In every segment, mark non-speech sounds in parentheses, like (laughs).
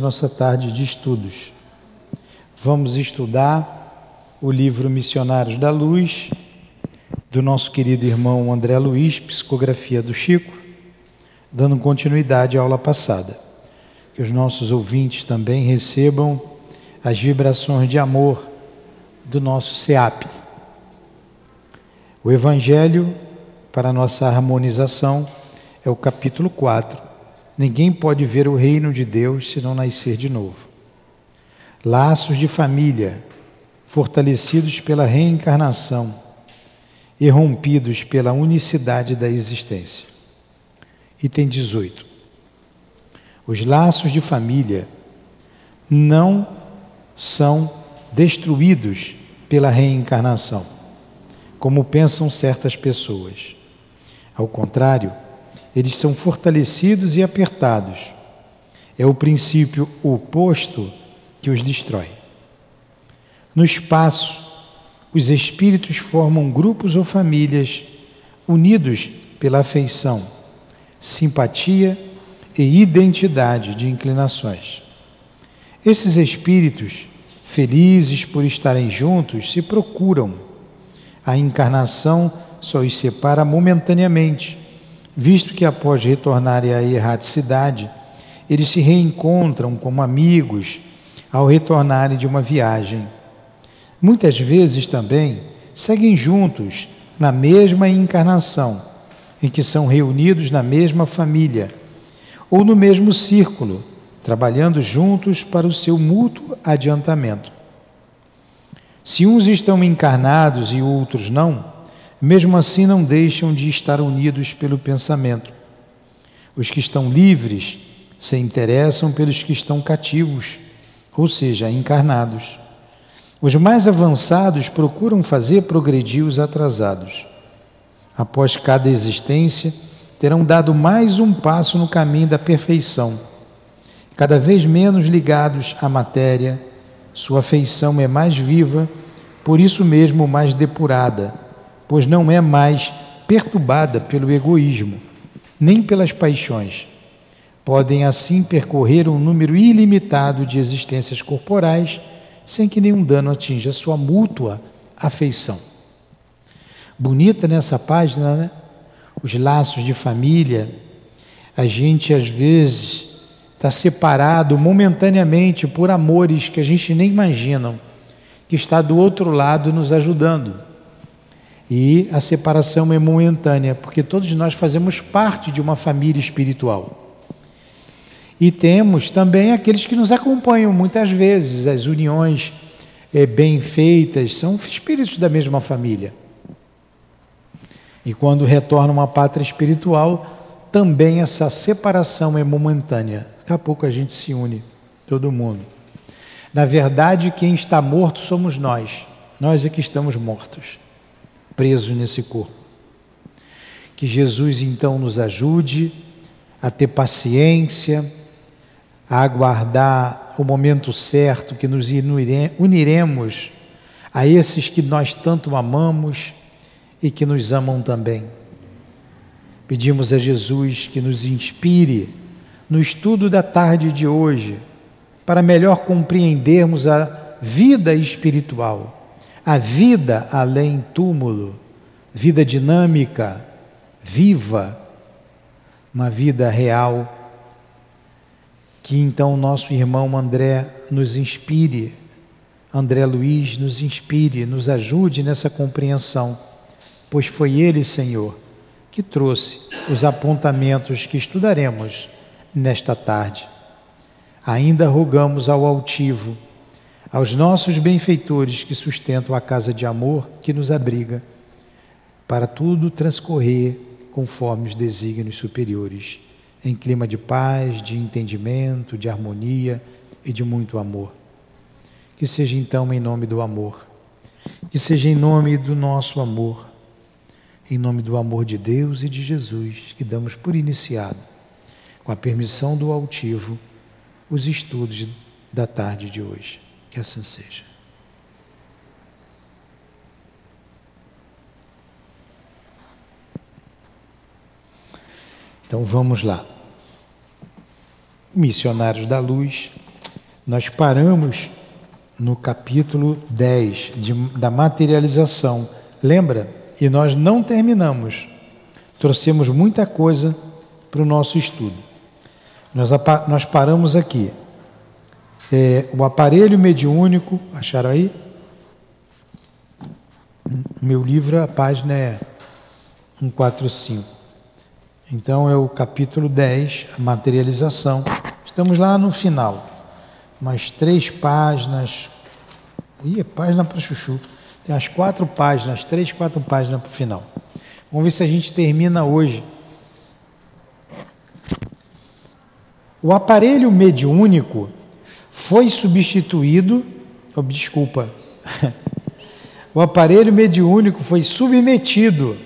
nossa tarde de estudos. Vamos estudar o livro Missionários da Luz, do nosso querido irmão André Luiz, psicografia do Chico, dando continuidade à aula passada. Que os nossos ouvintes também recebam as vibrações de amor do nosso SEAP. O Evangelho, para nossa harmonização, é o capítulo 4 Ninguém pode ver o reino de Deus se não nascer de novo. Laços de família, fortalecidos pela reencarnação e rompidos pela unicidade da existência. Item 18. Os laços de família não são destruídos pela reencarnação, como pensam certas pessoas. Ao contrário, eles são fortalecidos e apertados. É o princípio oposto que os destrói. No espaço, os espíritos formam grupos ou famílias unidos pela afeição, simpatia e identidade de inclinações. Esses espíritos, felizes por estarem juntos, se procuram. A encarnação só os separa momentaneamente visto que após retornarem à erraticidade, eles se reencontram como amigos ao retornarem de uma viagem. Muitas vezes também seguem juntos na mesma encarnação, em que são reunidos na mesma família ou no mesmo círculo, trabalhando juntos para o seu mútuo adiantamento. Se uns estão encarnados e outros não, mesmo assim não deixam de estar unidos pelo pensamento. Os que estão livres se interessam pelos que estão cativos, ou seja, encarnados. Os mais avançados procuram fazer progredir os atrasados. Após cada existência, terão dado mais um passo no caminho da perfeição. Cada vez menos ligados à matéria, sua afeição é mais viva, por isso mesmo mais depurada pois não é mais perturbada pelo egoísmo, nem pelas paixões. Podem assim percorrer um número ilimitado de existências corporais sem que nenhum dano atinja sua mútua afeição. Bonita nessa página, né? Os laços de família. A gente às vezes está separado momentaneamente por amores que a gente nem imagina, que está do outro lado nos ajudando. E a separação é momentânea, porque todos nós fazemos parte de uma família espiritual. E temos também aqueles que nos acompanham muitas vezes, as uniões é, bem feitas, são espíritos da mesma família. E quando retornam à pátria espiritual, também essa separação é momentânea. Daqui a pouco a gente se une, todo mundo. Na verdade, quem está morto somos nós. Nós é que estamos mortos presos nesse corpo. Que Jesus então nos ajude a ter paciência, a aguardar o momento certo que nos uniremos a esses que nós tanto amamos e que nos amam também. Pedimos a Jesus que nos inspire no estudo da tarde de hoje, para melhor compreendermos a vida espiritual a vida além túmulo, vida dinâmica, viva, uma vida real, que então nosso irmão André nos inspire, André Luiz nos inspire, nos ajude nessa compreensão, pois foi ele, Senhor, que trouxe os apontamentos que estudaremos nesta tarde. Ainda rogamos ao altivo aos nossos benfeitores que sustentam a casa de amor que nos abriga, para tudo transcorrer conforme os desígnios superiores, em clima de paz, de entendimento, de harmonia e de muito amor. Que seja então em nome do amor, que seja em nome do nosso amor, em nome do amor de Deus e de Jesus, que damos por iniciado, com a permissão do altivo, os estudos da tarde de hoje. Que assim seja. Então vamos lá. Missionários da Luz, Nós paramos no capítulo 10 de, da materialização. Lembra? E nós não terminamos. Trouxemos muita coisa para o nosso estudo. Nós, nós paramos aqui. É, o aparelho mediúnico, acharam aí? Meu livro, a página é 145. Então é o capítulo 10, a materialização. Estamos lá no final. Mais três páginas. Ih, é página para chuchu. Tem as quatro páginas, três, quatro páginas para o final. Vamos ver se a gente termina hoje. O aparelho mediúnico foi substituído, oh, desculpa, (laughs) o aparelho mediúnico foi submetido.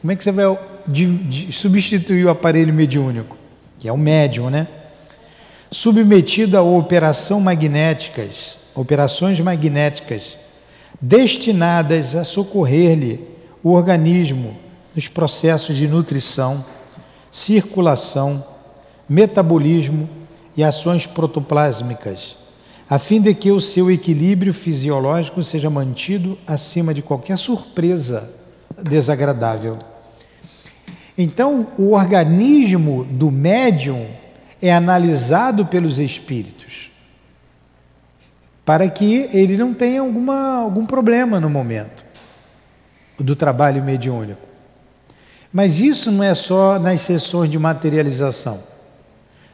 Como é que você vai de, de, substituir o aparelho mediúnico? Que é o médium, né? Submetido a operação magnéticas, operações magnéticas destinadas a socorrer-lhe o organismo nos processos de nutrição, circulação, metabolismo e ações protoplásmicas, a fim de que o seu equilíbrio fisiológico seja mantido acima de qualquer surpresa desagradável. Então, o organismo do médium é analisado pelos espíritos para que ele não tenha alguma, algum problema no momento do trabalho mediúnico. Mas isso não é só nas sessões de materialização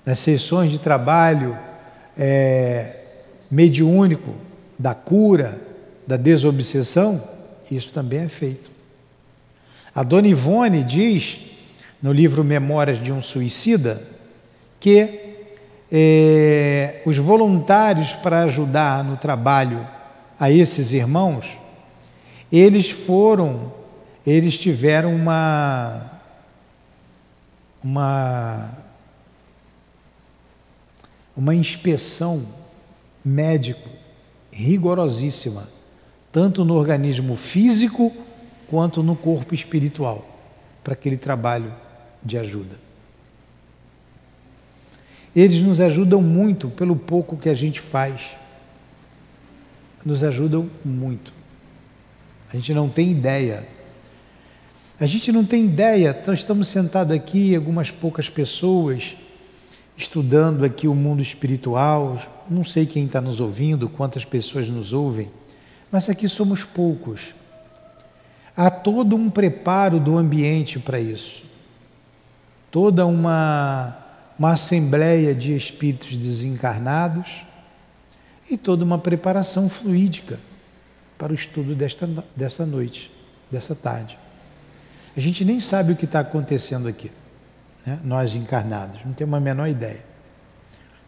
nas sessões de trabalho é, mediúnico da cura, da desobsessão, isso também é feito. A dona Ivone diz, no livro Memórias de um Suicida, que é, os voluntários para ajudar no trabalho a esses irmãos, eles foram, eles tiveram uma, uma uma inspeção médico rigorosíssima, tanto no organismo físico quanto no corpo espiritual, para aquele trabalho de ajuda. Eles nos ajudam muito pelo pouco que a gente faz. Nos ajudam muito. A gente não tem ideia. A gente não tem ideia. Nós estamos sentados aqui, algumas poucas pessoas estudando aqui o mundo espiritual. Não sei quem está nos ouvindo, quantas pessoas nos ouvem, mas aqui somos poucos. Há todo um preparo do ambiente para isso, toda uma, uma assembleia de espíritos desencarnados e toda uma preparação fluídica para o estudo desta, desta noite, dessa tarde. A gente nem sabe o que está acontecendo aqui né? nós encarnados, não temos a menor ideia.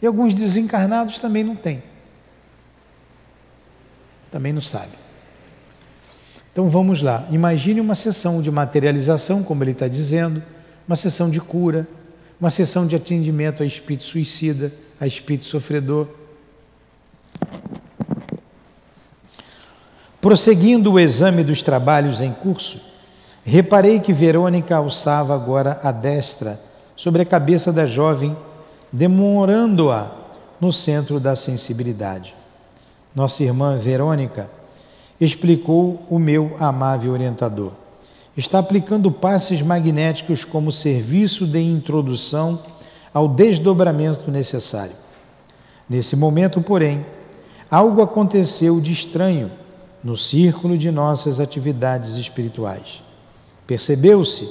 E alguns desencarnados também não têm. Também não sabem. Então vamos lá. Imagine uma sessão de materialização, como ele está dizendo, uma sessão de cura, uma sessão de atendimento a espírito suicida, a espírito sofredor. Prosseguindo o exame dos trabalhos em curso, reparei que Verônica alçava agora a destra sobre a cabeça da jovem, demorando-a no centro da sensibilidade. Nossa irmã Verônica explicou o meu amável orientador. Está aplicando passes magnéticos como serviço de introdução ao desdobramento necessário. Nesse momento, porém, algo aconteceu de estranho no círculo de nossas atividades espirituais. Percebeu-se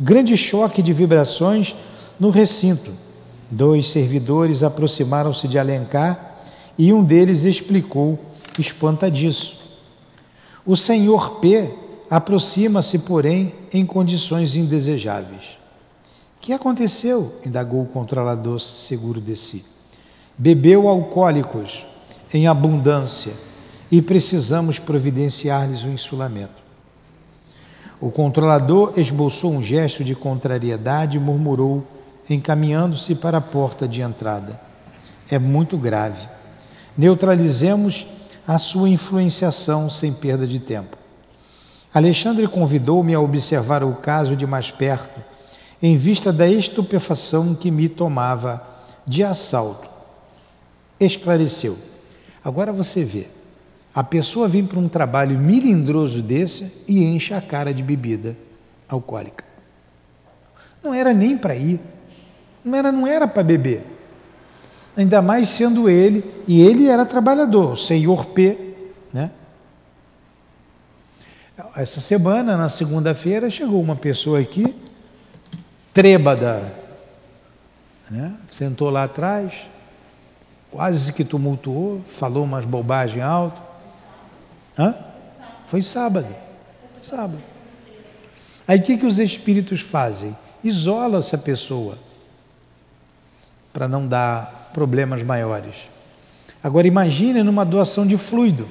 grande choque de vibrações no recinto, dois servidores aproximaram-se de Alencar e um deles explicou, espantadiço. O senhor P aproxima-se, porém, em condições indesejáveis. Que aconteceu? indagou o controlador seguro de si. Bebeu alcoólicos em abundância e precisamos providenciar-lhes o um insulamento. O controlador esboçou um gesto de contrariedade e murmurou encaminhando-se para a porta de entrada. É muito grave. Neutralizemos a sua influenciação sem perda de tempo. Alexandre convidou-me a observar o caso de mais perto, em vista da estupefação que me tomava de assalto. esclareceu. Agora você vê, a pessoa vem para um trabalho milindroso desse e enche a cara de bebida alcoólica. Não era nem para ir, não era, não era para beber. Ainda mais sendo ele, e ele era trabalhador, senhor P, né? Essa semana, na segunda-feira, chegou uma pessoa aqui, trêbada, né? sentou lá atrás, quase que tumultuou, falou umas bobagens altas. Hã? Foi sábado. Sábado. Aí o que, que os espíritos fazem? Isola essa pessoa para não dar problemas maiores. Agora imagine numa doação de fluido.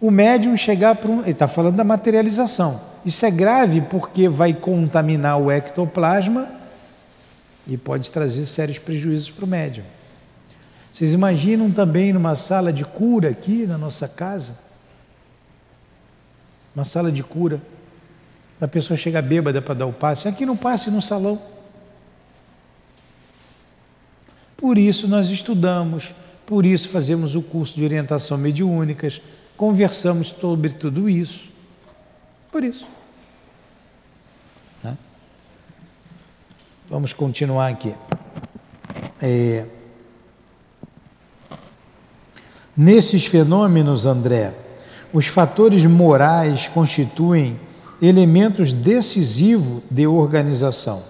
O médium chegar para um. Ele está falando da materialização. Isso é grave porque vai contaminar o ectoplasma e pode trazer sérios prejuízos para o médium. Vocês imaginam também numa sala de cura aqui na nossa casa? Uma sala de cura. A pessoa chega bêbada para dar o passe. Aqui não passe no salão. Por isso nós estudamos, por isso fazemos o curso de orientação mediúnicas, conversamos sobre tudo isso. Por isso. Né? Vamos continuar aqui. É... Nesses fenômenos, André, os fatores morais constituem elementos decisivos de organização.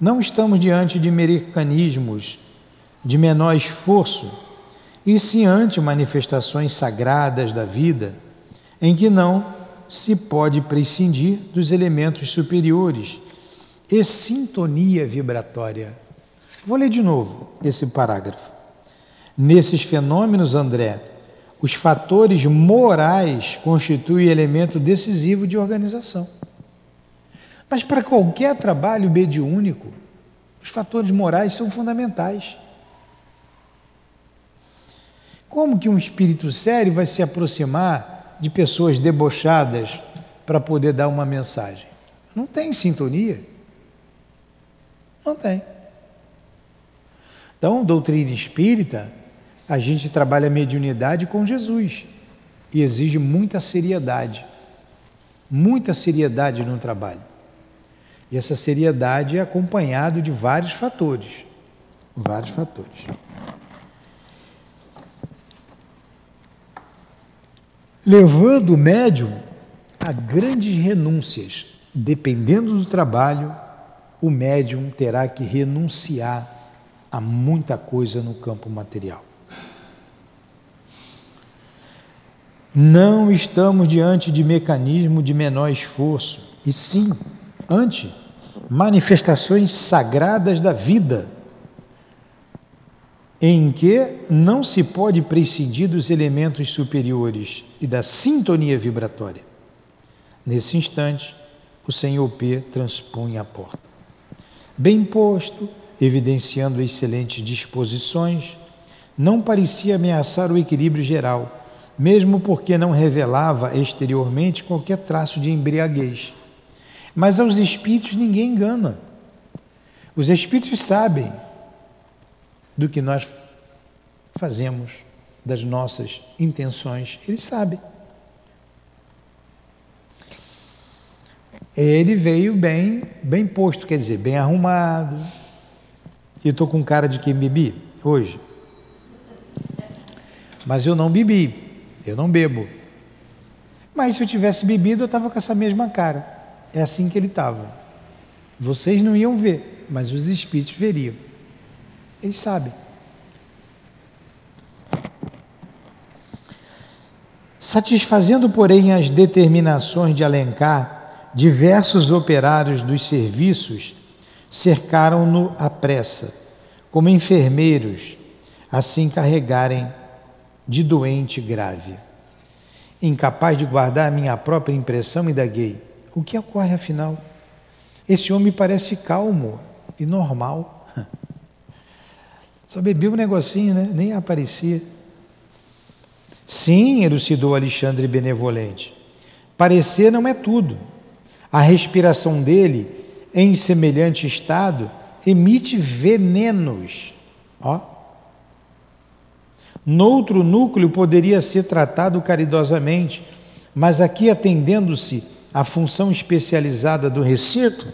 Não estamos diante de mecanismos de menor esforço, e sim ante manifestações sagradas da vida, em que não se pode prescindir dos elementos superiores e sintonia vibratória. Vou ler de novo esse parágrafo. Nesses fenômenos, André, os fatores morais constituem elemento decisivo de organização. Mas para qualquer trabalho mediúnico, os fatores morais são fundamentais. Como que um espírito sério vai se aproximar de pessoas debochadas para poder dar uma mensagem? Não tem sintonia. Não tem. Então, doutrina espírita, a gente trabalha a mediunidade com Jesus e exige muita seriedade. Muita seriedade no trabalho. E essa seriedade é acompanhado de vários fatores. Vários fatores. Levando o médium a grandes renúncias. Dependendo do trabalho, o médium terá que renunciar a muita coisa no campo material. Não estamos diante de mecanismo de menor esforço, e sim ante manifestações sagradas da vida em que não se pode prescindir dos elementos superiores e da sintonia vibratória. Nesse instante, o senhor P transpunha a porta. Bem posto, evidenciando excelentes disposições, não parecia ameaçar o equilíbrio geral, mesmo porque não revelava exteriormente qualquer traço de embriaguez. Mas aos espíritos ninguém engana. Os espíritos sabem do que nós fazemos, das nossas intenções. Ele sabe. Ele veio bem, bem posto, quer dizer, bem arrumado. E estou com cara de quem bebi hoje. Mas eu não bebi, eu não bebo. Mas se eu tivesse bebido, eu estava com essa mesma cara. É assim que ele estava. Vocês não iam ver, mas os espíritos veriam. Eles sabem. Satisfazendo, porém, as determinações de Alencar, diversos operários dos serviços cercaram-no à pressa, como enfermeiros, assim carregarem de doente grave. Incapaz de guardar a minha própria impressão, indaguei: o que ocorre afinal? Esse homem parece calmo e normal. Só bebeu um negocinho, né? Nem aparecia. Sim, elucidou Alexandre benevolente. Parecer não é tudo. A respiração dele, em semelhante estado, emite venenos. Ó. Noutro núcleo poderia ser tratado caridosamente, mas aqui atendendo-se à função especializada do recinto,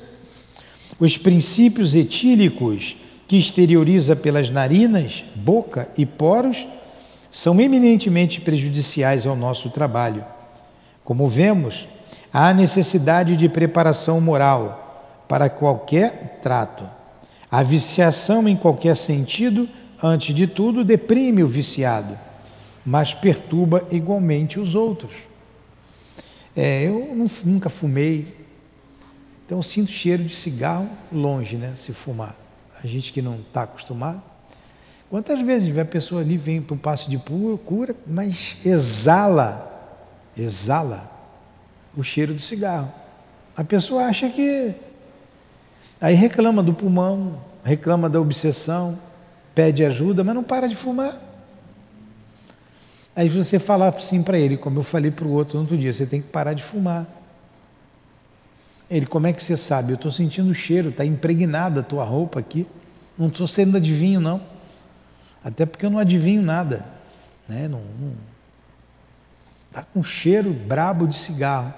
os princípios etílicos que exterioriza pelas narinas, boca e poros são eminentemente prejudiciais ao nosso trabalho. Como vemos, há necessidade de preparação moral para qualquer trato. A viciação, em qualquer sentido, antes de tudo, deprime o viciado, mas perturba igualmente os outros. É, eu nunca fumei, então sinto cheiro de cigarro longe, né? Se fumar. A gente que não está acostumado. Quantas vezes a pessoa ali vem para o passe de cura, mas exala, exala o cheiro do cigarro. A pessoa acha que. Aí reclama do pulmão, reclama da obsessão, pede ajuda, mas não para de fumar. Aí você fala assim para ele, como eu falei para o outro no outro dia, você tem que parar de fumar. Ele, como é que você sabe? Eu estou sentindo o cheiro, está impregnada a tua roupa aqui. Não estou sendo adivinho, não. Até porque eu não adivinho nada. Né? Não, não... Tá com cheiro brabo de cigarro.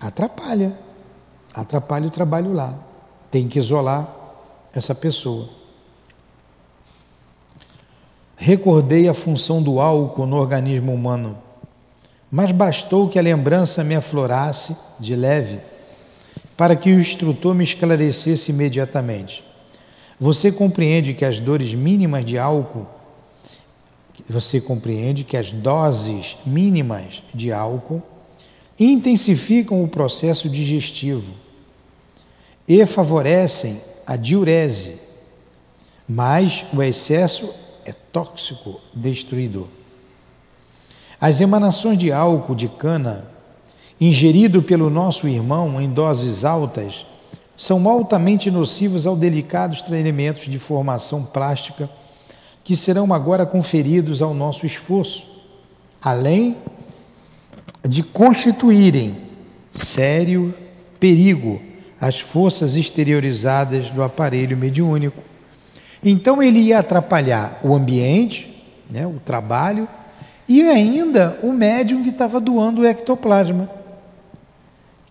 Atrapalha atrapalha o trabalho lá. Tem que isolar essa pessoa. Recordei a função do álcool no organismo humano, mas bastou que a lembrança me aflorasse de leve para que o instrutor me esclarecesse imediatamente. Você compreende que as dores mínimas de álcool, você compreende que as doses mínimas de álcool intensificam o processo digestivo e favorecem a diurese, mas o excesso é tóxico, destruidor. As emanações de álcool de cana, ingerido pelo nosso irmão em doses altas, são altamente nocivas aos delicados elementos de formação plástica que serão agora conferidos ao nosso esforço, além de constituírem sério perigo as forças exteriorizadas do aparelho mediúnico. Então ele ia atrapalhar o ambiente, né, o trabalho, e ainda o médium que estava doando o ectoplasma.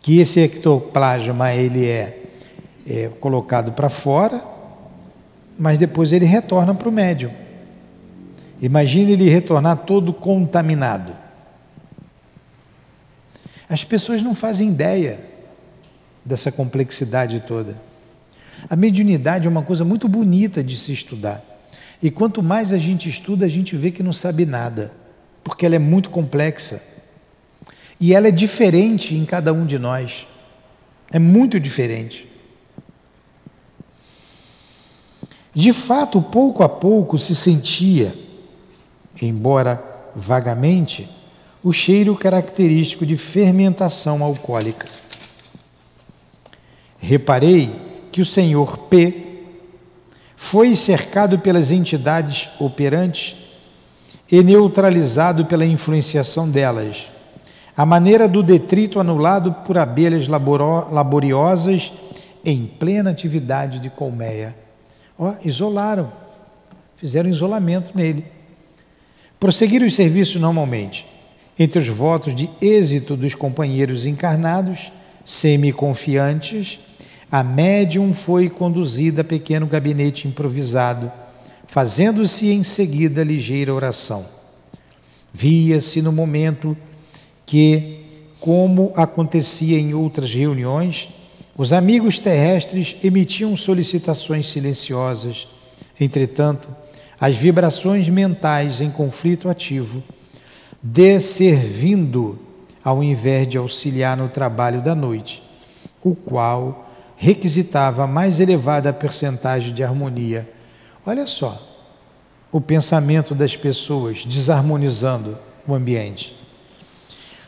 Que esse ectoplasma ele é, é colocado para fora, mas depois ele retorna para o médium. Imagine ele retornar todo contaminado. As pessoas não fazem ideia dessa complexidade toda. A mediunidade é uma coisa muito bonita de se estudar. E quanto mais a gente estuda, a gente vê que não sabe nada, porque ela é muito complexa. E ela é diferente em cada um de nós. É muito diferente. De fato, pouco a pouco se sentia, embora vagamente, o cheiro característico de fermentação alcoólica. Reparei que o senhor P foi cercado pelas entidades operantes e neutralizado pela influenciação delas, a maneira do detrito anulado por abelhas laboriosas em plena atividade de colmeia. Ó, isolaram, fizeram isolamento nele. Prosseguiram os serviços normalmente. Entre os votos de êxito dos companheiros encarnados, semi-confiantes, a médium foi conduzida a pequeno gabinete improvisado, fazendo-se em seguida ligeira oração. Via-se no momento que, como acontecia em outras reuniões, os amigos terrestres emitiam solicitações silenciosas. Entretanto, as vibrações mentais em conflito ativo, desservindo ao invés de auxiliar no trabalho da noite, o qual requisitava a mais elevada percentagem de harmonia. Olha só, o pensamento das pessoas desarmonizando o ambiente.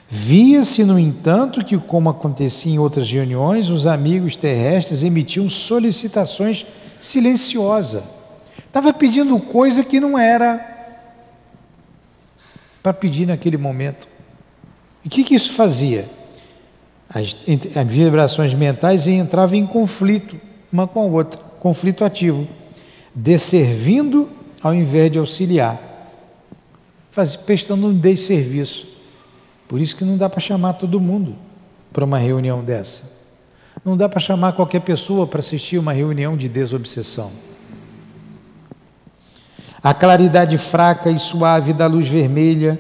Via-se, no entanto, que, como acontecia em outras reuniões, os amigos terrestres emitiam solicitações silenciosas. Estava pedindo coisa que não era para pedir naquele momento. E o que, que isso fazia? As, as vibrações mentais e entrava em conflito uma com a outra, conflito ativo, desservindo ao invés de auxiliar, faz, prestando um desserviço. Por isso que não dá para chamar todo mundo para uma reunião dessa. Não dá para chamar qualquer pessoa para assistir uma reunião de desobsessão. A claridade fraca e suave da luz vermelha,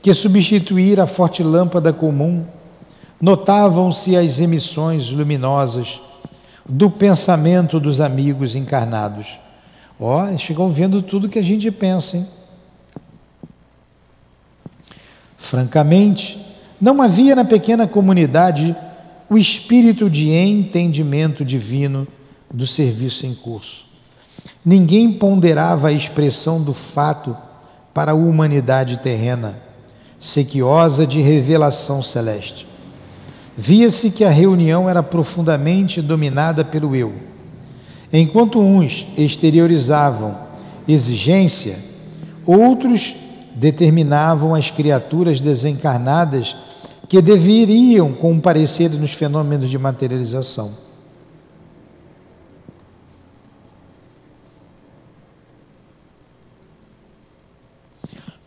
que substituir a forte lâmpada comum, notavam-se as emissões luminosas do pensamento dos amigos encarnados. Ó, oh, chegam vendo tudo que a gente pensa, hein? Francamente, não havia na pequena comunidade o espírito de entendimento divino do serviço em curso. Ninguém ponderava a expressão do fato para a humanidade terrena, sequiosa de revelação celeste. Via-se que a reunião era profundamente dominada pelo eu. Enquanto uns exteriorizavam exigência, outros determinavam as criaturas desencarnadas que deveriam comparecer nos fenômenos de materialização.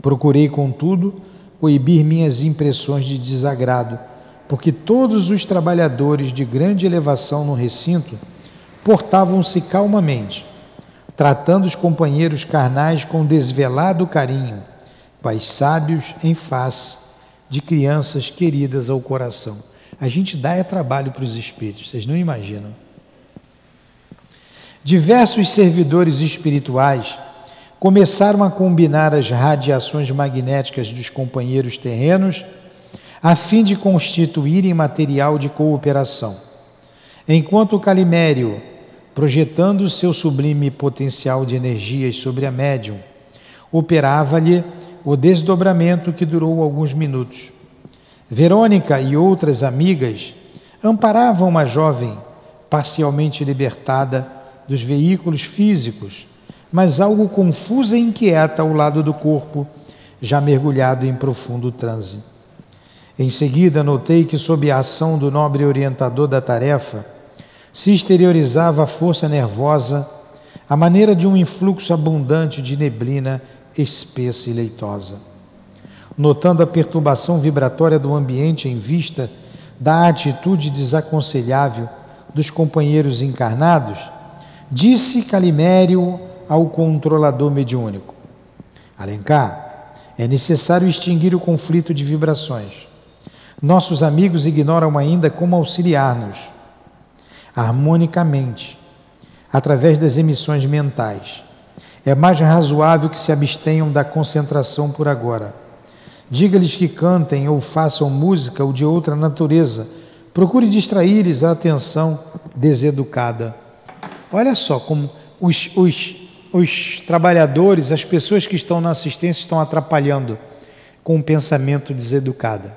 Procurei, contudo, coibir minhas impressões de desagrado, porque todos os trabalhadores de grande elevação no recinto portavam-se calmamente, tratando os companheiros carnais com desvelado carinho pais sábios em face de crianças queridas ao coração. A gente dá é trabalho para os espíritos, vocês não imaginam. Diversos servidores espirituais começaram a combinar as radiações magnéticas dos companheiros terrenos a fim de constituírem material de cooperação. Enquanto Calimério, projetando seu sublime potencial de energias sobre a médium, operava-lhe o desdobramento que durou alguns minutos. Verônica e outras amigas amparavam uma jovem parcialmente libertada dos veículos físicos, mas algo confusa e inquieta ao lado do corpo, já mergulhado em profundo transe. Em seguida, notei que, sob a ação do nobre orientador da tarefa, se exteriorizava a força nervosa, a maneira de um influxo abundante de neblina espessa e leitosa. Notando a perturbação vibratória do ambiente em vista da atitude desaconselhável dos companheiros encarnados, disse Calimério ao controlador mediúnico: Alencar, é necessário extinguir o conflito de vibrações. Nossos amigos ignoram ainda como auxiliar-nos harmonicamente, através das emissões mentais é mais razoável que se abstenham da concentração por agora. Diga-lhes que cantem ou façam música ou de outra natureza. Procure distrair-lhes a atenção deseducada. Olha só como os, os, os trabalhadores, as pessoas que estão na assistência estão atrapalhando com um pensamento deseducado.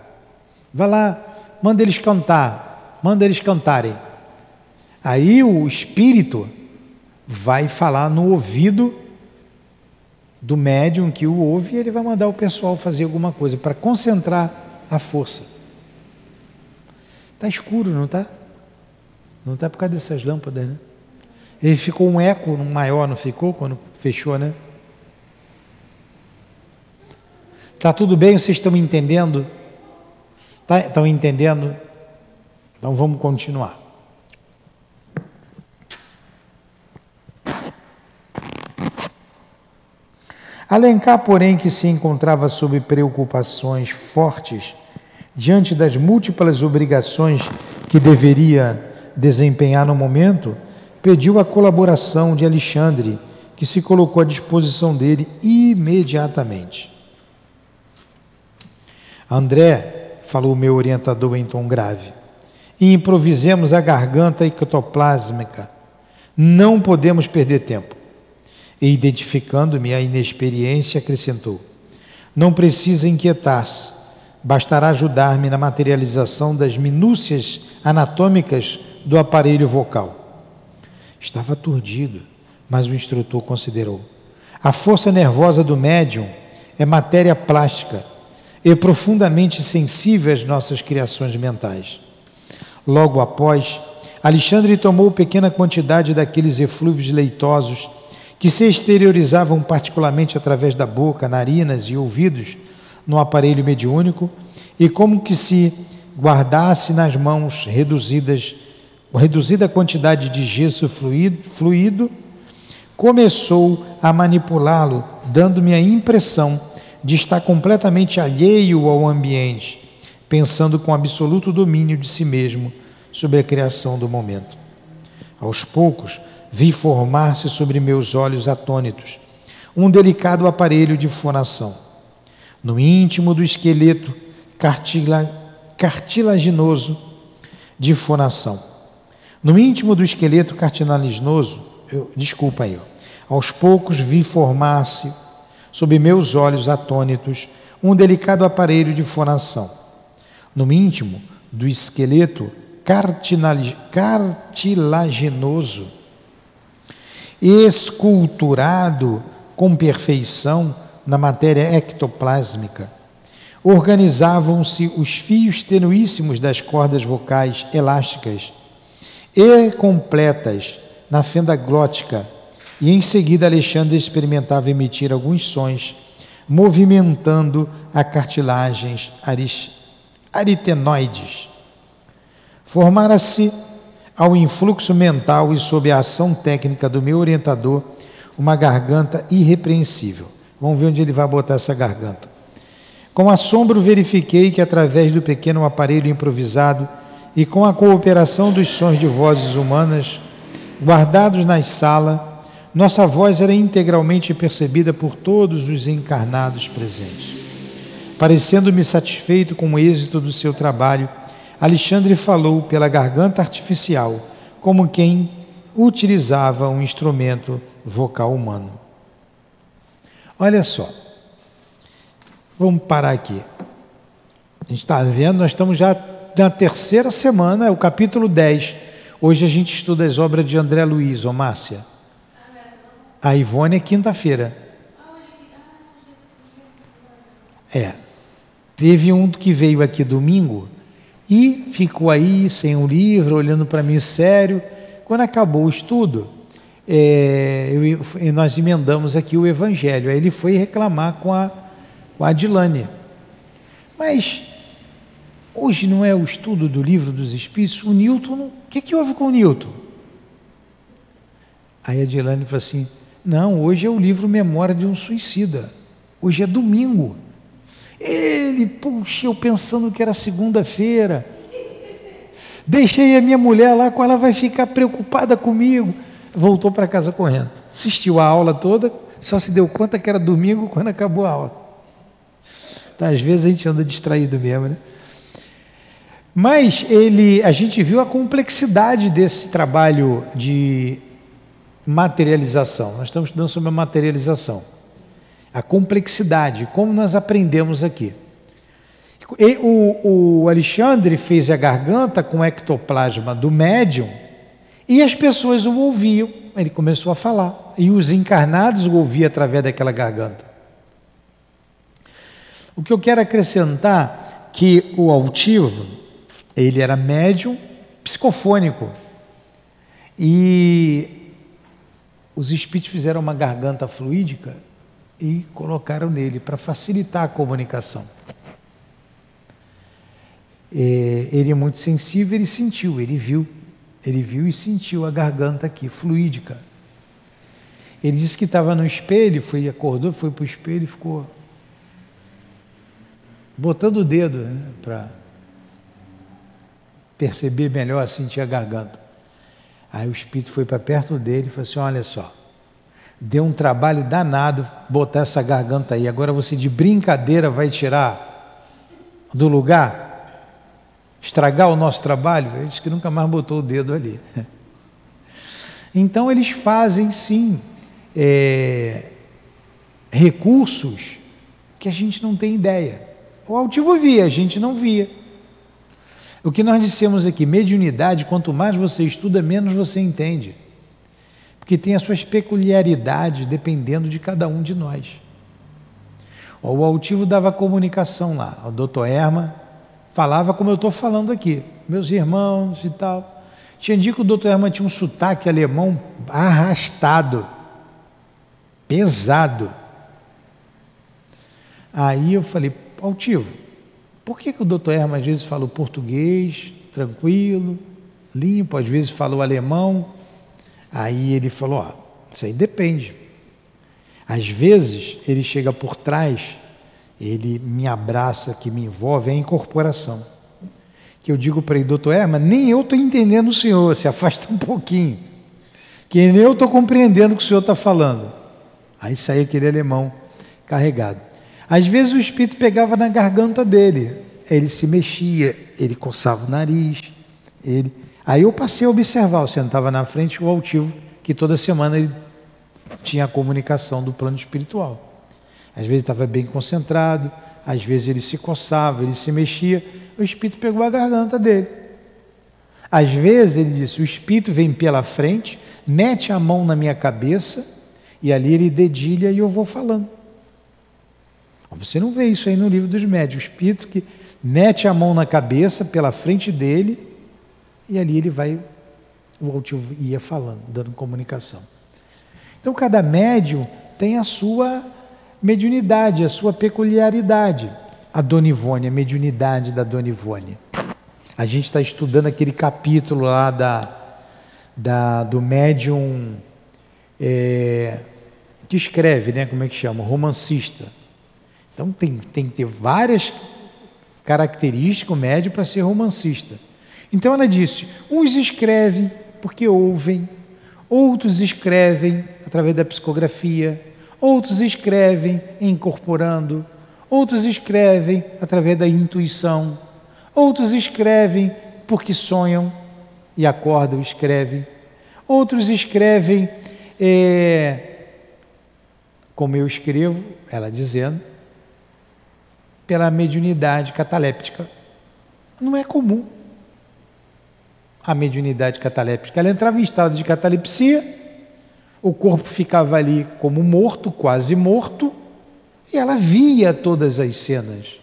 Vá lá, manda eles cantar, manda eles cantarem. Aí o espírito vai falar no ouvido do médium que o ouve e ele vai mandar o pessoal fazer alguma coisa para concentrar a força. Está escuro, não está? Não está por causa dessas lâmpadas, né? Ele ficou um eco maior, não ficou quando fechou, né? Tá tudo bem? Vocês estão entendendo? Tá, estão entendendo? Então vamos continuar. Alencar, porém, que se encontrava sob preocupações fortes diante das múltiplas obrigações que deveria desempenhar no momento, pediu a colaboração de Alexandre, que se colocou à disposição dele imediatamente. André, falou o meu orientador em tom grave, e improvisemos a garganta ectoplásmica. Não podemos perder tempo. E, identificando-me a inexperiência, acrescentou: Não precisa inquietar-se, bastará ajudar-me na materialização das minúcias anatômicas do aparelho vocal. Estava aturdido, mas o instrutor considerou: A força nervosa do médium é matéria plástica e profundamente sensível às nossas criações mentais. Logo após, Alexandre tomou pequena quantidade daqueles eflúvios leitosos que se exteriorizavam particularmente através da boca, narinas e ouvidos no aparelho mediúnico e como que se guardasse nas mãos reduzidas reduzida quantidade de gesso fluido, fluido começou a manipulá-lo, dando-me a impressão de estar completamente alheio ao ambiente, pensando com absoluto domínio de si mesmo sobre a criação do momento. Aos poucos, vi formar-se sobre meus olhos atônitos um delicado aparelho de fonação. No íntimo do esqueleto cartila, cartilaginoso de fonação. No íntimo do esqueleto cartilaginoso, eu, desculpa aí, ó, aos poucos vi formar-se sob meus olhos atônitos um delicado aparelho de fonação. No íntimo do esqueleto cartilaginoso esculturado com perfeição na matéria ectoplásmica. Organizavam-se os fios tenuíssimos das cordas vocais elásticas e completas na fenda glótica, e em seguida Alexandre experimentava emitir alguns sons, movimentando a cartilagens aritenoides. Formara-se ao influxo mental e sob a ação técnica do meu orientador, uma garganta irrepreensível. Vamos ver onde ele vai botar essa garganta. Com assombro, verifiquei que, através do pequeno aparelho improvisado e com a cooperação dos sons de vozes humanas guardados na sala, nossa voz era integralmente percebida por todos os encarnados presentes. Parecendo-me satisfeito com o êxito do seu trabalho, Alexandre falou pela garganta artificial, como quem utilizava um instrumento vocal humano. Olha só, vamos parar aqui. A gente está vendo, nós estamos já na terceira semana, é o capítulo 10. Hoje a gente estuda as obras de André Luiz, ou Márcia. A Ivone é quinta-feira. É. Teve um que veio aqui domingo, e ficou aí sem um livro, olhando para mim sério. Quando acabou o estudo, é, eu, nós emendamos aqui o Evangelho. Aí ele foi reclamar com a, com a Adilane. Mas hoje não é o estudo do livro dos Espíritos? O Newton, o que, que houve com o Newton? Aí a Adilane falou assim: não, hoje é o livro Memória de um Suicida. Hoje é domingo. Ele, puxa, eu pensando que era segunda-feira. Deixei a minha mulher lá, com ela vai ficar preocupada comigo. Voltou para casa correndo. Assistiu a aula toda, só se deu conta que era domingo quando acabou a aula. Tá, às vezes a gente anda distraído mesmo, né? Mas ele, a gente viu a complexidade desse trabalho de materialização. Nós estamos estudando sobre a materialização a complexidade, como nós aprendemos aqui. E o, o Alexandre fez a garganta com o ectoplasma do médium e as pessoas o ouviam. Ele começou a falar e os encarnados o ouviam através daquela garganta. O que eu quero acrescentar que o altivo, ele era médium psicofônico e os espíritos fizeram uma garganta fluídica e colocaram nele para facilitar a comunicação. É, ele é muito sensível, ele sentiu, ele viu, ele viu e sentiu a garganta aqui, fluídica. Ele disse que estava no espelho, foi, acordou, foi para o espelho e ficou botando o dedo né, para perceber melhor, sentir a garganta. Aí o espírito foi para perto dele e falou assim: Olha só, Deu um trabalho danado botar essa garganta aí. Agora você de brincadeira vai tirar do lugar, estragar o nosso trabalho. Ele disse que nunca mais botou o dedo ali. (laughs) Então eles fazem sim é, recursos que a gente não tem ideia. O altivo via, a gente não via. O que nós dissemos aqui, mediunidade, quanto mais você estuda, menos você entende porque tem as suas peculiaridades dependendo de cada um de nós. O altivo dava comunicação lá, o doutor Erma falava como eu estou falando aqui, meus irmãos e tal. Tinha dia que o doutor Herman tinha um sotaque alemão arrastado, pesado. Aí eu falei, altivo, por que, que o doutor Herman às vezes fala o português, tranquilo, limpo, às vezes fala o alemão? Aí ele falou, ó, isso aí depende. Às vezes ele chega por trás, ele me abraça, que me envolve, é a incorporação. Que eu digo para ele, doutor Herman, nem eu estou entendendo o senhor, se afasta um pouquinho. Que nem eu estou compreendendo o que o senhor está falando. Aí sai aquele alemão carregado. Às vezes o espírito pegava na garganta dele, ele se mexia, ele coçava o nariz, ele. Aí eu passei a observar, eu sentava na frente o altivo, que toda semana ele tinha a comunicação do plano espiritual. Às vezes estava bem concentrado, às vezes ele se coçava, ele se mexia, o espírito pegou a garganta dele. Às vezes ele disse: o espírito vem pela frente, mete a mão na minha cabeça e ali ele dedilha e eu vou falando. Você não vê isso aí no livro dos médios. O espírito que mete a mão na cabeça pela frente dele e ali ele vai, o altivo ia falando, dando comunicação. Então cada médium tem a sua mediunidade, a sua peculiaridade. A Dona Ivone, a mediunidade da Dona Ivone. A gente está estudando aquele capítulo lá da, da, do médium é, que escreve, né? Como é que chama? Romancista. Então tem, tem que ter várias características o médium para ser romancista. Então ela disse: uns escrevem porque ouvem, outros escrevem através da psicografia, outros escrevem incorporando, outros escrevem através da intuição, outros escrevem porque sonham e acordam, escrevem, outros escrevem é, como eu escrevo, ela dizendo, pela mediunidade cataléptica. Não é comum a mediunidade cataléptica. Ela entrava em estado de catalepsia, o corpo ficava ali como morto, quase morto, e ela via todas as cenas.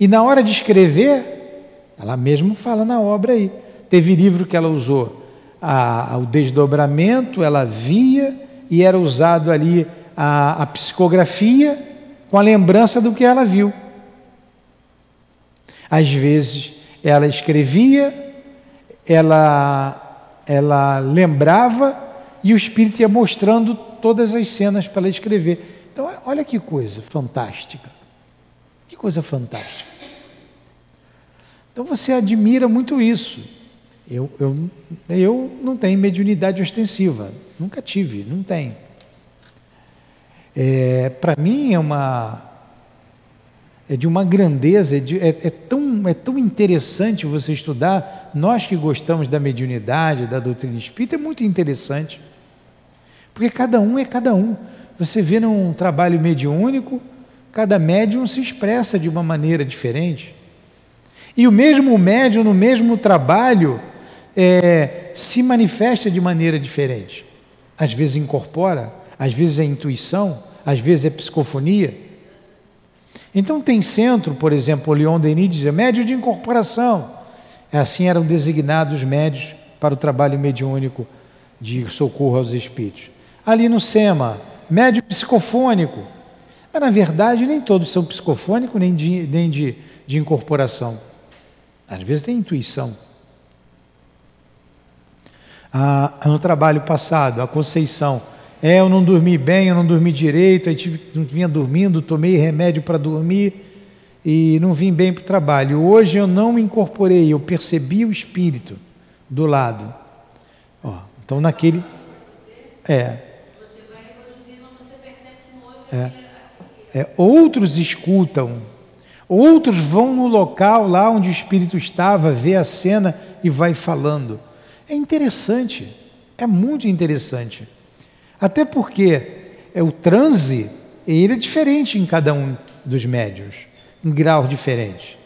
E na hora de escrever, ela mesmo fala na obra aí. Teve livro que ela usou a, o desdobramento, ela via e era usado ali a, a psicografia com a lembrança do que ela viu. Às vezes ela escrevia, ela, ela lembrava e o Espírito ia mostrando todas as cenas para ela escrever. Então, olha que coisa fantástica. Que coisa fantástica. Então você admira muito isso. Eu, eu, eu não tenho mediunidade ostensiva, nunca tive, não tenho. É, Para mim é uma é de uma grandeza, é, de, é, é, tão, é tão interessante você estudar. Nós que gostamos da mediunidade, da doutrina espírita, é muito interessante. Porque cada um é cada um. Você vê num trabalho mediúnico, cada médium se expressa de uma maneira diferente. E o mesmo médium, no mesmo trabalho, é, se manifesta de maneira diferente. Às vezes incorpora, às vezes é intuição, às vezes é psicofonia. Então tem centro, por exemplo, Leon Denis dizia, médio de incorporação. Assim eram designados médios para o trabalho mediúnico de socorro aos espíritos. Ali no SEMA, médio psicofônico. Mas na verdade nem todos são psicofônicos nem de, nem de, de incorporação. Às vezes tem intuição. Ah, no trabalho passado, a Conceição é, eu não dormi bem, eu não dormi direito, aí tive, vinha dormindo, tomei remédio para dormir e não vim bem para o trabalho. Hoje eu não me incorporei, eu percebi o espírito do lado. Ó, então naquele. É. É. é. Outros escutam, outros vão no local lá onde o espírito estava, vê a cena e vai falando. É interessante, é muito interessante. Até porque é o transe, ele é diferente em cada um dos médios, em graus diferentes.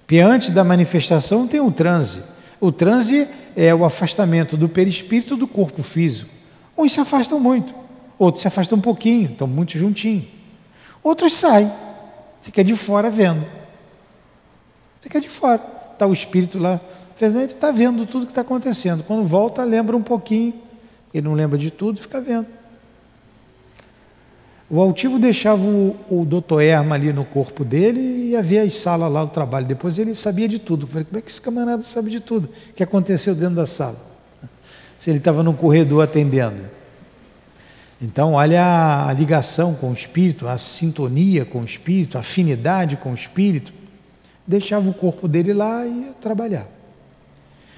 Porque antes da manifestação tem o transe. O transe é o afastamento do perispírito do corpo físico. Uns se afastam muito, outros se afastam um pouquinho, estão muito juntinhos. Outros saem, fica de fora vendo. Fica de fora. Está o espírito lá está vendo tudo que está acontecendo. Quando volta, lembra um pouquinho. Ele não lembra de tudo, fica vendo. O altivo deixava o, o doutor Erma ali no corpo dele e ia ver as salas lá do trabalho. Depois ele sabia de tudo. Falei, como é que esse camarada sabe de tudo? O que aconteceu dentro da sala? (laughs) Se ele estava no corredor atendendo. Então, olha a ligação com o espírito, a sintonia com o espírito, a afinidade com o espírito. Deixava o corpo dele lá e ia trabalhar.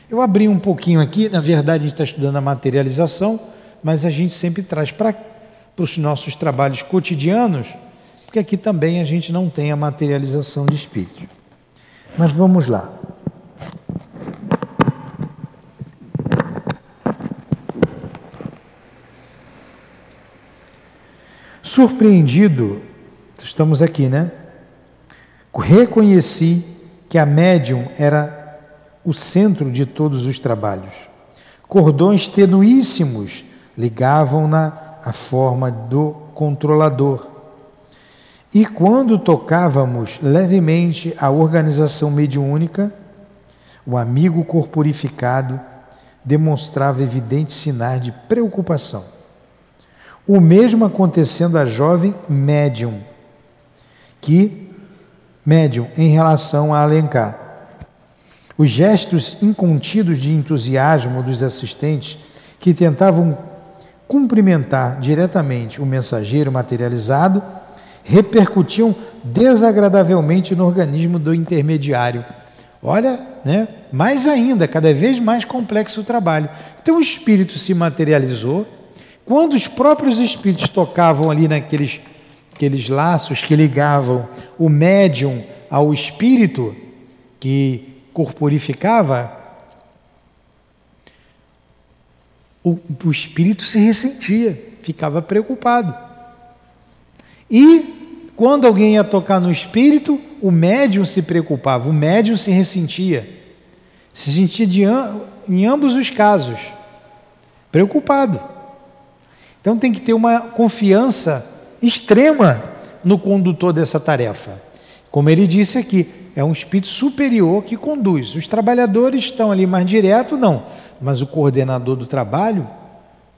Eu abri um pouquinho aqui, na verdade, a gente está estudando a materialização, mas a gente sempre traz para os nossos trabalhos cotidianos, porque aqui também a gente não tem a materialização de espírito. Mas vamos lá. Surpreendido, estamos aqui, né? Reconheci que a médium era o centro de todos os trabalhos. Cordões tenuíssimos ligavam-na a forma do controlador. E quando tocávamos levemente a organização mediúnica, o amigo corporificado demonstrava evidentes sinais de preocupação. O mesmo acontecendo à jovem médium, que médium em relação a Alencar. Os gestos incontidos de entusiasmo dos assistentes que tentavam cumprimentar diretamente o mensageiro materializado repercutiam desagradavelmente no organismo do intermediário. Olha, né? mais ainda, cada vez mais complexo o trabalho. Então o espírito se materializou. Quando os próprios espíritos tocavam ali naqueles aqueles laços que ligavam o médium ao espírito que corporificava, o, o espírito se ressentia, ficava preocupado. E quando alguém ia tocar no espírito, o médium se preocupava, o médium se ressentia. Se sentia de, em ambos os casos, preocupado. Então tem que ter uma confiança extrema no condutor dessa tarefa. Como ele disse aqui, é um espírito superior que conduz. Os trabalhadores estão ali mais direto, não. Mas o coordenador do trabalho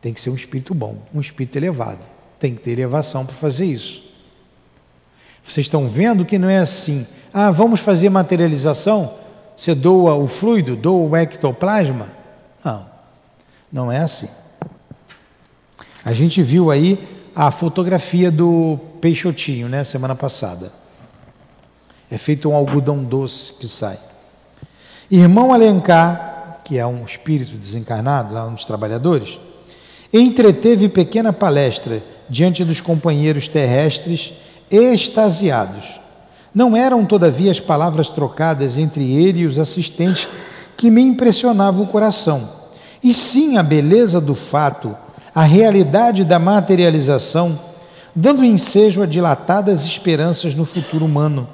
tem que ser um espírito bom, um espírito elevado. Tem que ter elevação para fazer isso. Vocês estão vendo que não é assim. Ah, vamos fazer materialização? Você doa o fluido, doa o ectoplasma? Não, não é assim. A gente viu aí a fotografia do Peixotinho, né, semana passada. É feito um algodão doce que sai. Irmão Alencar que é um espírito desencarnado, lá dos trabalhadores, entreteve pequena palestra diante dos companheiros terrestres extasiados. Não eram, todavia, as palavras trocadas entre ele e os assistentes que me impressionavam o coração, e sim a beleza do fato, a realidade da materialização, dando ensejo a dilatadas esperanças no futuro humano.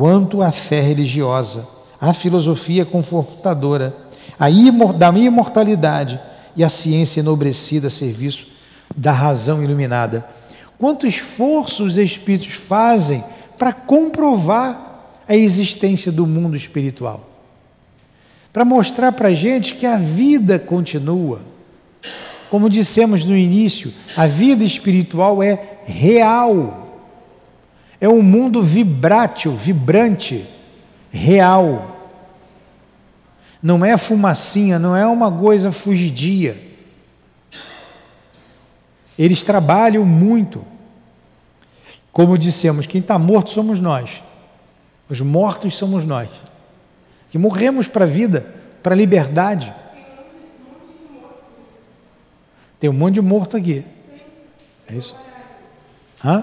Quanto à fé religiosa, à filosofia confortadora, a imor, da imortalidade e a ciência enobrecida a serviço da razão iluminada. Quanto esforço os espíritos fazem para comprovar a existência do mundo espiritual? Para mostrar para a gente que a vida continua. Como dissemos no início, a vida espiritual é real. É um mundo vibrátil, vibrante, real. Não é fumacinha, não é uma coisa fugidia. Eles trabalham muito. Como dissemos, quem está morto somos nós. Os mortos somos nós. Que morremos para a vida, para a liberdade. Tem um monte de morto aqui. É isso? Hã?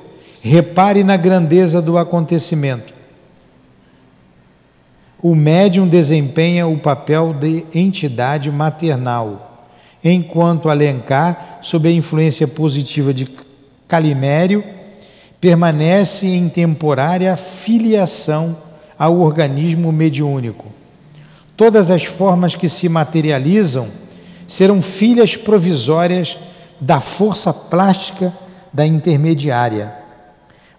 repare na grandeza do acontecimento. o médium desempenha o papel de entidade maternal, enquanto Alencar, sob a influência positiva de Calimério, permanece em temporária filiação ao organismo mediúnico. Todas as formas que se materializam serão filhas provisórias da força plástica da intermediária.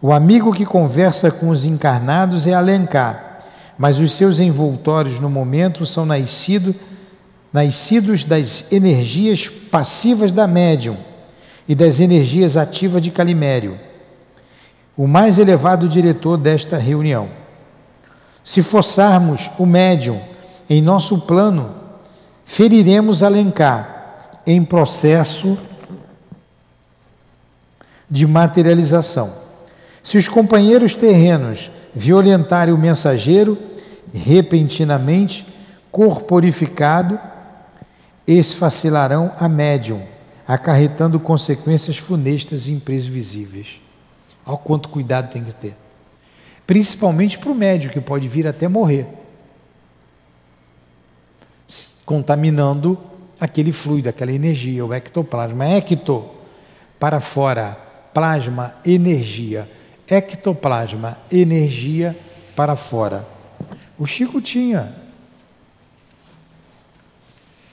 O amigo que conversa com os encarnados é Alencar, mas os seus envoltórios no momento são nascido, nascidos das energias passivas da médium e das energias ativas de Calimério, o mais elevado diretor desta reunião. Se forçarmos o médium em nosso plano, feriremos Alencar em processo de materialização. Se os companheiros terrenos violentarem o mensageiro, repentinamente corporificado, esfacilarão a médium, acarretando consequências funestas e imprevisíveis. Olha quanto cuidado tem que ter. Principalmente para o médium, que pode vir até morrer, contaminando aquele fluido, aquela energia, o ectoplasma. Ecto, para fora, plasma, energia. Ectoplasma, energia para fora. O Chico tinha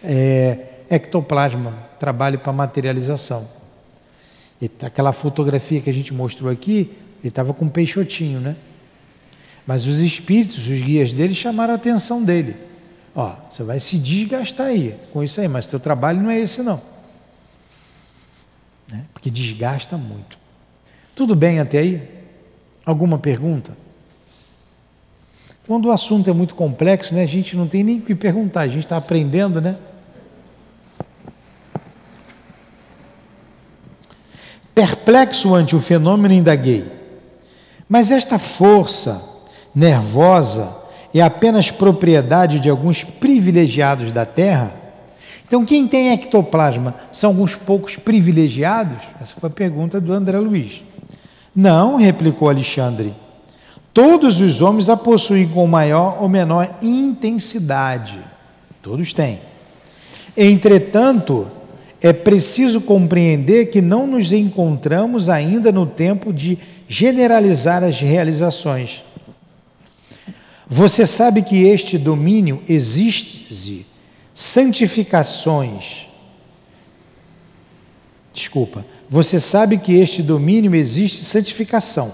é, ectoplasma, trabalho para materialização. E aquela fotografia que a gente mostrou aqui, ele estava com um peixotinho, né? Mas os espíritos, os guias dele, chamaram a atenção dele. Ó, você vai se desgastar aí com isso aí, mas teu trabalho não é esse não. Né? Porque desgasta muito. Tudo bem até aí? Alguma pergunta? Quando o assunto é muito complexo, né, a gente não tem nem o que perguntar, a gente está aprendendo, né? Perplexo ante o fenômeno, indaguei. Mas esta força nervosa é apenas propriedade de alguns privilegiados da Terra? Então, quem tem ectoplasma são alguns poucos privilegiados? Essa foi a pergunta do André Luiz. Não, replicou Alexandre. Todos os homens a possuem com maior ou menor intensidade. Todos têm. Entretanto, é preciso compreender que não nos encontramos ainda no tempo de generalizar as realizações. Você sabe que este domínio existe santificações. Desculpa. Você sabe que este domínio existe santificação.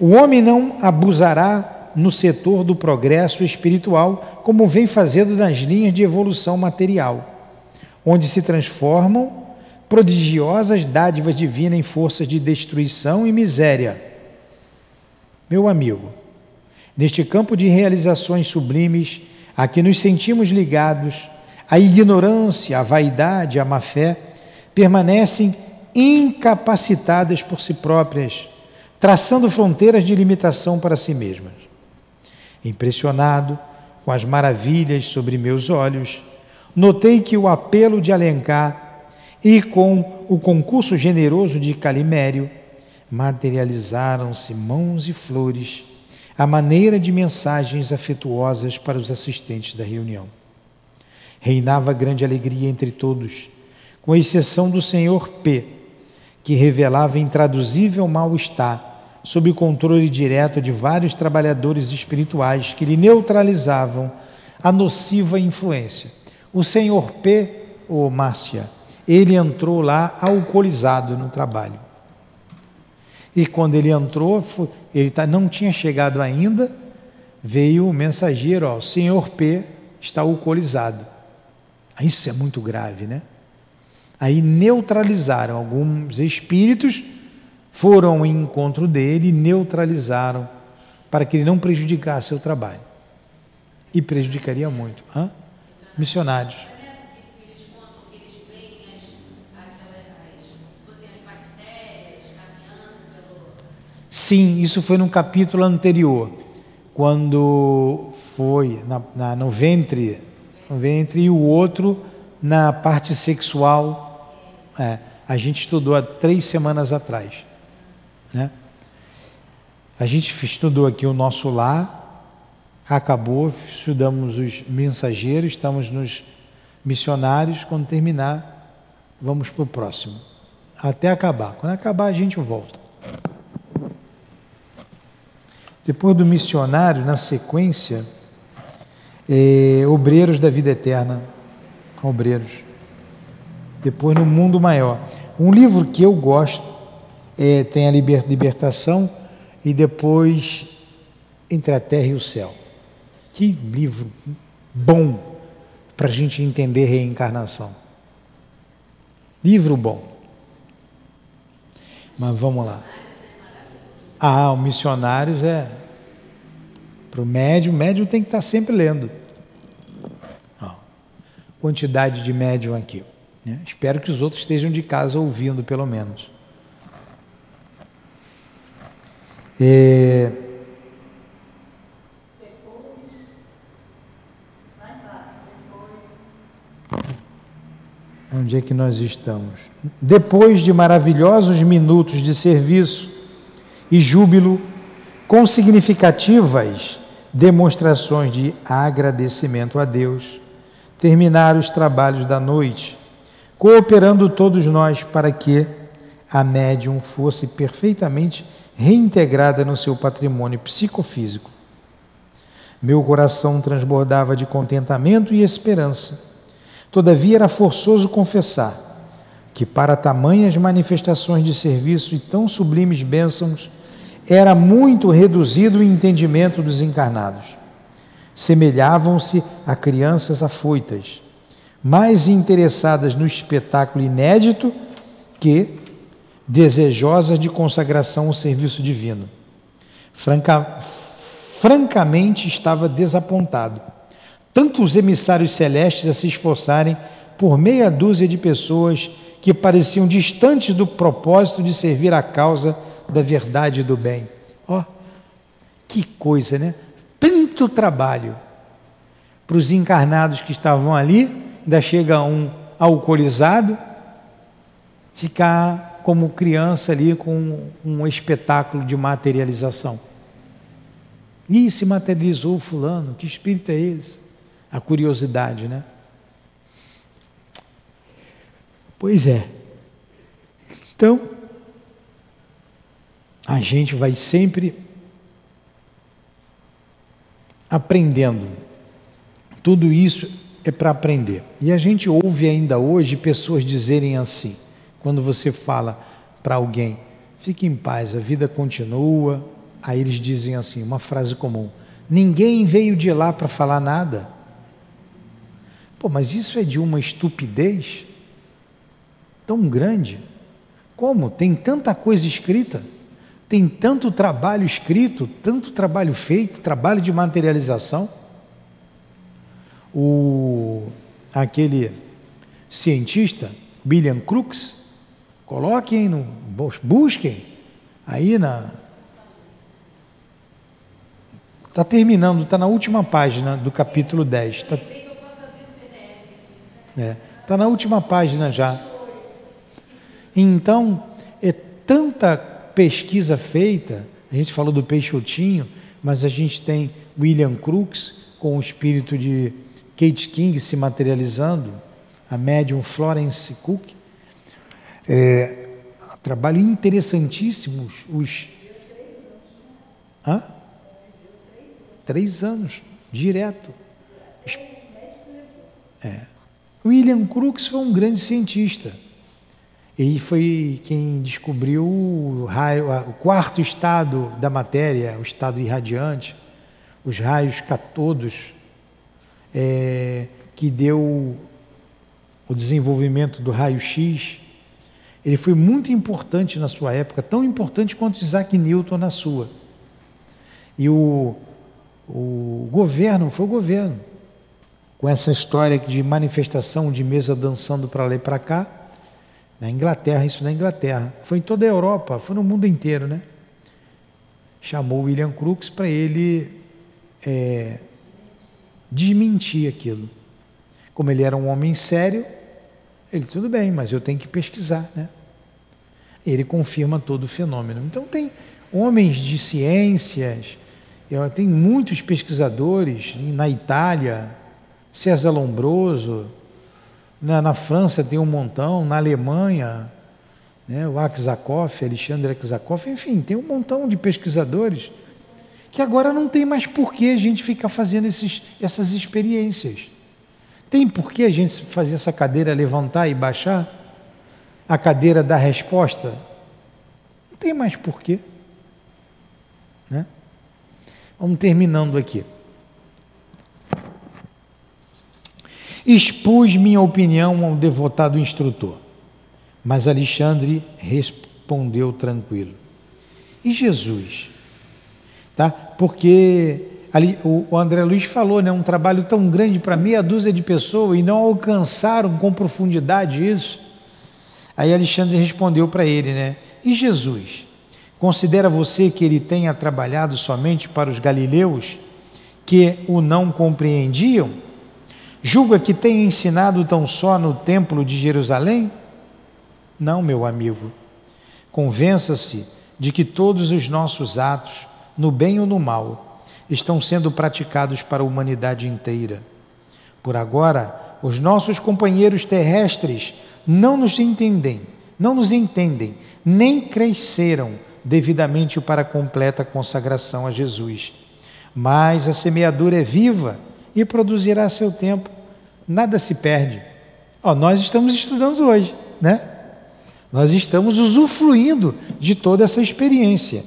O homem não abusará no setor do progresso espiritual, como vem fazendo nas linhas de evolução material onde se transformam prodigiosas dádivas divinas em forças de destruição e miséria. Meu amigo, neste campo de realizações sublimes, a que nos sentimos ligados, a ignorância, a vaidade, a má-fé, permanecem incapacitadas por si próprias, traçando fronteiras de limitação para si mesmas. Impressionado com as maravilhas sobre meus olhos, notei que o apelo de Alencar e com o concurso generoso de Calimério materializaram-se mãos e flores à maneira de mensagens afetuosas para os assistentes da reunião. Reinava grande alegria entre todos, com exceção do senhor P, que revelava intraduzível mal-estar sob o controle direto de vários trabalhadores espirituais que lhe neutralizavam a nociva influência. O senhor P, ou Márcia, ele entrou lá alcoolizado no trabalho. E quando ele entrou, ele tá, não tinha chegado ainda, veio o mensageiro, ó, o senhor P está alcoolizado. Isso é muito grave, né? Aí neutralizaram alguns espíritos, foram ao encontro dele e neutralizaram para que ele não prejudicasse o trabalho. E prejudicaria muito. Hã? missionários. Sim, isso foi no capítulo anterior, quando foi na, na, no ventre, no ventre e o outro na parte sexual. É, a gente estudou há três semanas atrás. Né? A gente estudou aqui o nosso lar, acabou, estudamos os mensageiros, estamos nos missionários. Quando terminar, vamos para o próximo. Até acabar. Quando acabar, a gente volta. Depois do missionário, na sequência, é, obreiros da vida eterna. Obreiros. Depois, no mundo maior. Um livro que eu gosto é, tem a libertação e depois entre a terra e o céu. Que livro bom para a gente entender reencarnação. Livro bom. Mas vamos lá. Ah, o missionários é. Para o médium, médium tem que estar tá sempre lendo. Ah, quantidade de médium aqui. Né? Espero que os outros estejam de casa ouvindo, pelo menos. É... Onde é que nós estamos? Depois de maravilhosos minutos de serviço e júbilo, com significativas demonstrações de agradecimento a Deus, terminaram os trabalhos da noite, cooperando todos nós para que a médium fosse perfeitamente reintegrada no seu patrimônio psicofísico. Meu coração transbordava de contentamento e esperança. Todavia era forçoso confessar que, para tamanhas manifestações de serviço e tão sublimes bênçãos, era muito reduzido o entendimento dos encarnados. Semelhavam-se a crianças afoitas, mais interessadas no espetáculo inédito que desejosas de consagração ao serviço divino. Franca, francamente estava desapontado. Tanto os emissários celestes a se esforçarem por meia dúzia de pessoas que pareciam distantes do propósito de servir a causa da verdade e do bem. Ó, oh, que coisa, né? Tanto trabalho para os encarnados que estavam ali, ainda chega um alcoolizado, ficar como criança ali com um espetáculo de materialização. E se materializou fulano, que espírito é esse? A curiosidade, né? Pois é. Então, a gente vai sempre aprendendo. Tudo isso é para aprender. E a gente ouve ainda hoje pessoas dizerem assim: quando você fala para alguém, fique em paz, a vida continua, aí eles dizem assim, uma frase comum: ninguém veio de lá para falar nada. Pô, mas isso é de uma estupidez tão grande. Como? Tem tanta coisa escrita, tem tanto trabalho escrito, tanto trabalho feito, trabalho de materialização. O aquele cientista William Crookes Coloquem, no, busquem aí na. Está terminando, está na última página do capítulo 10. Está é, tá na última página já. Então, é tanta pesquisa feita, a gente falou do Peixotinho, mas a gente tem William Crookes com o espírito de Kate King se materializando, a médium Florence Cook, é, trabalho interessantíssimos. Os. Hã? Três anos, direto. É. William Crookes foi um grande cientista. Ele foi quem descobriu o, raio, o quarto estado da matéria, o estado irradiante, os raios catodos, é, que deu o desenvolvimento do raio-x ele foi muito importante na sua época, tão importante quanto Isaac Newton na sua. E o, o governo, foi o governo, com essa história de manifestação de mesa dançando para lá e para cá, na Inglaterra, isso na Inglaterra. Foi em toda a Europa, foi no mundo inteiro, né? Chamou William Crookes para ele é, desmentir aquilo. Como ele era um homem sério, ele, tudo bem, mas eu tenho que pesquisar, né? ele confirma todo o fenômeno. Então, tem homens de ciências Tem muitos pesquisadores na Itália, César Lombroso, na, na França tem um montão, na Alemanha, né, o Aksakoff, Alexandre Aksakoff, enfim, tem um montão de pesquisadores que agora não tem mais por que a gente ficar fazendo esses, essas experiências. Tem por que a gente fazer essa cadeira levantar e baixar? A cadeira da resposta? Não tem mais porquê. Né? Vamos terminando aqui. Expus minha opinião ao devotado instrutor, mas Alexandre respondeu tranquilo. E Jesus? Tá? Porque ali, o, André Luiz falou, né, um trabalho tão grande para meia dúzia de pessoas e não alcançaram com profundidade isso. Aí Alexandre respondeu para ele, né? E Jesus? Considera você que ele tenha trabalhado somente para os galileus que o não compreendiam? Julga que tenha ensinado tão só no templo de Jerusalém? Não, meu amigo. Convença-se de que todos os nossos atos, no bem ou no mal, estão sendo praticados para a humanidade inteira. Por agora, os nossos companheiros terrestres não nos entendem, não nos entendem, nem cresceram devidamente para a completa consagração a Jesus. Mas a semeadura é viva e produzirá seu tempo. Nada se perde. Ó, nós estamos estudando hoje, né? Nós estamos usufruindo de toda essa experiência.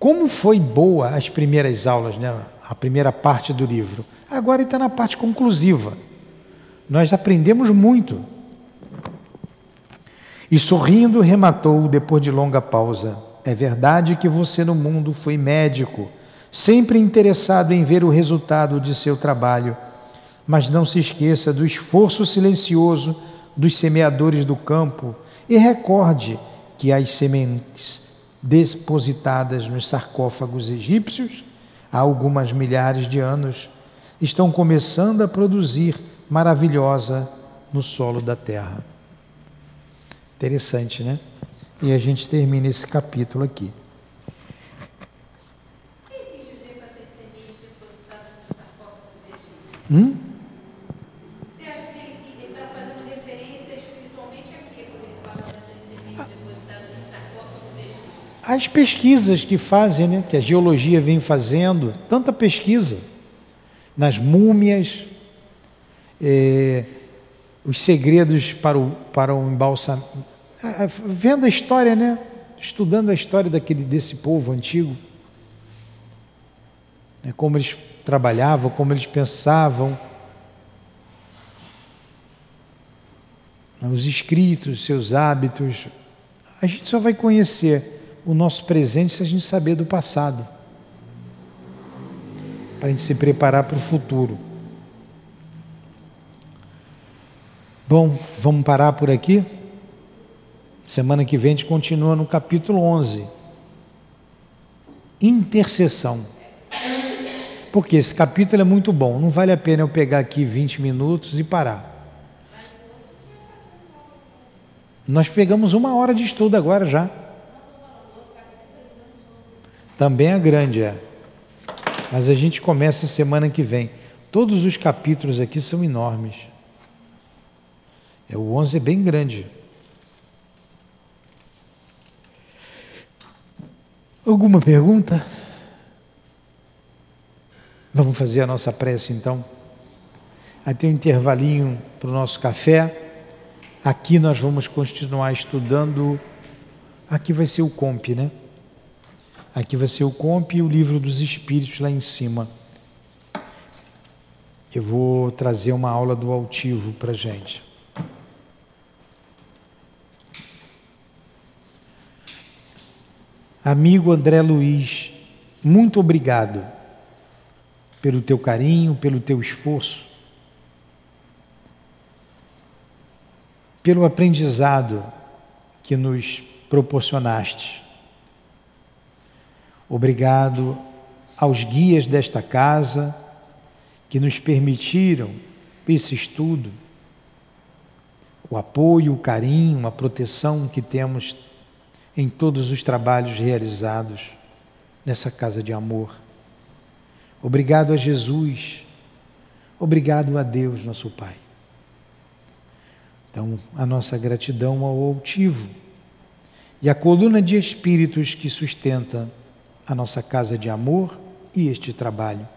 Como foi boa as primeiras aulas, né? a primeira parte do livro. Agora está na parte conclusiva. Nós aprendemos muito. E sorrindo, rematou depois de longa pausa: É verdade que você no mundo foi médico, sempre interessado em ver o resultado de seu trabalho, mas não se esqueça do esforço silencioso dos semeadores do campo e recorde que as sementes depositadas nos sarcófagos egípcios há algumas milhares de anos estão começando a produzir maravilhosa no solo da terra. Interessante, né? E a gente termina esse capítulo aqui. Hum? As pesquisas que fazem, né, que a geologia vem fazendo, tanta pesquisa nas múmias, é, os segredos para o, para o embalsamento. Vendo a história, né? Estudando a história daquele, desse povo antigo. Né? Como eles trabalhavam, como eles pensavam. Os escritos, seus hábitos. A gente só vai conhecer o nosso presente se a gente saber do passado. Para a gente se preparar para o futuro. Bom, vamos parar por aqui? Semana que vem a gente continua no capítulo 11. Intercessão. Porque esse capítulo é muito bom, não vale a pena eu pegar aqui 20 minutos e parar. Nós pegamos uma hora de estudo agora já. Também é grande, é. Mas a gente começa semana que vem. Todos os capítulos aqui são enormes. É, o 11 é bem grande. Alguma pergunta? Vamos fazer a nossa prece então. Aí tem um intervalinho para o nosso café. Aqui nós vamos continuar estudando. Aqui vai ser o COMP, né? Aqui vai ser o COMP e o livro dos Espíritos lá em cima. Eu vou trazer uma aula do altivo para gente. Amigo André Luiz, muito obrigado pelo teu carinho, pelo teu esforço, pelo aprendizado que nos proporcionaste. Obrigado aos guias desta casa que nos permitiram esse estudo, o apoio, o carinho, a proteção que temos em todos os trabalhos realizados nessa casa de amor. Obrigado a Jesus. Obrigado a Deus, nosso Pai. Então, a nossa gratidão ao altivo e a coluna de espíritos que sustenta a nossa casa de amor e este trabalho.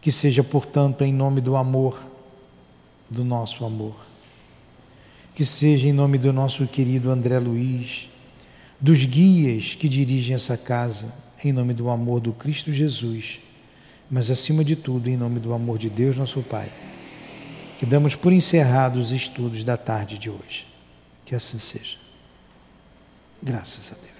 Que seja, portanto, em nome do amor, do nosso amor. Que seja em nome do nosso querido André Luiz, dos guias que dirigem essa casa, em nome do amor do Cristo Jesus, mas acima de tudo, em nome do amor de Deus, nosso Pai. Que damos por encerrados os estudos da tarde de hoje. Que assim seja. Graças a Deus.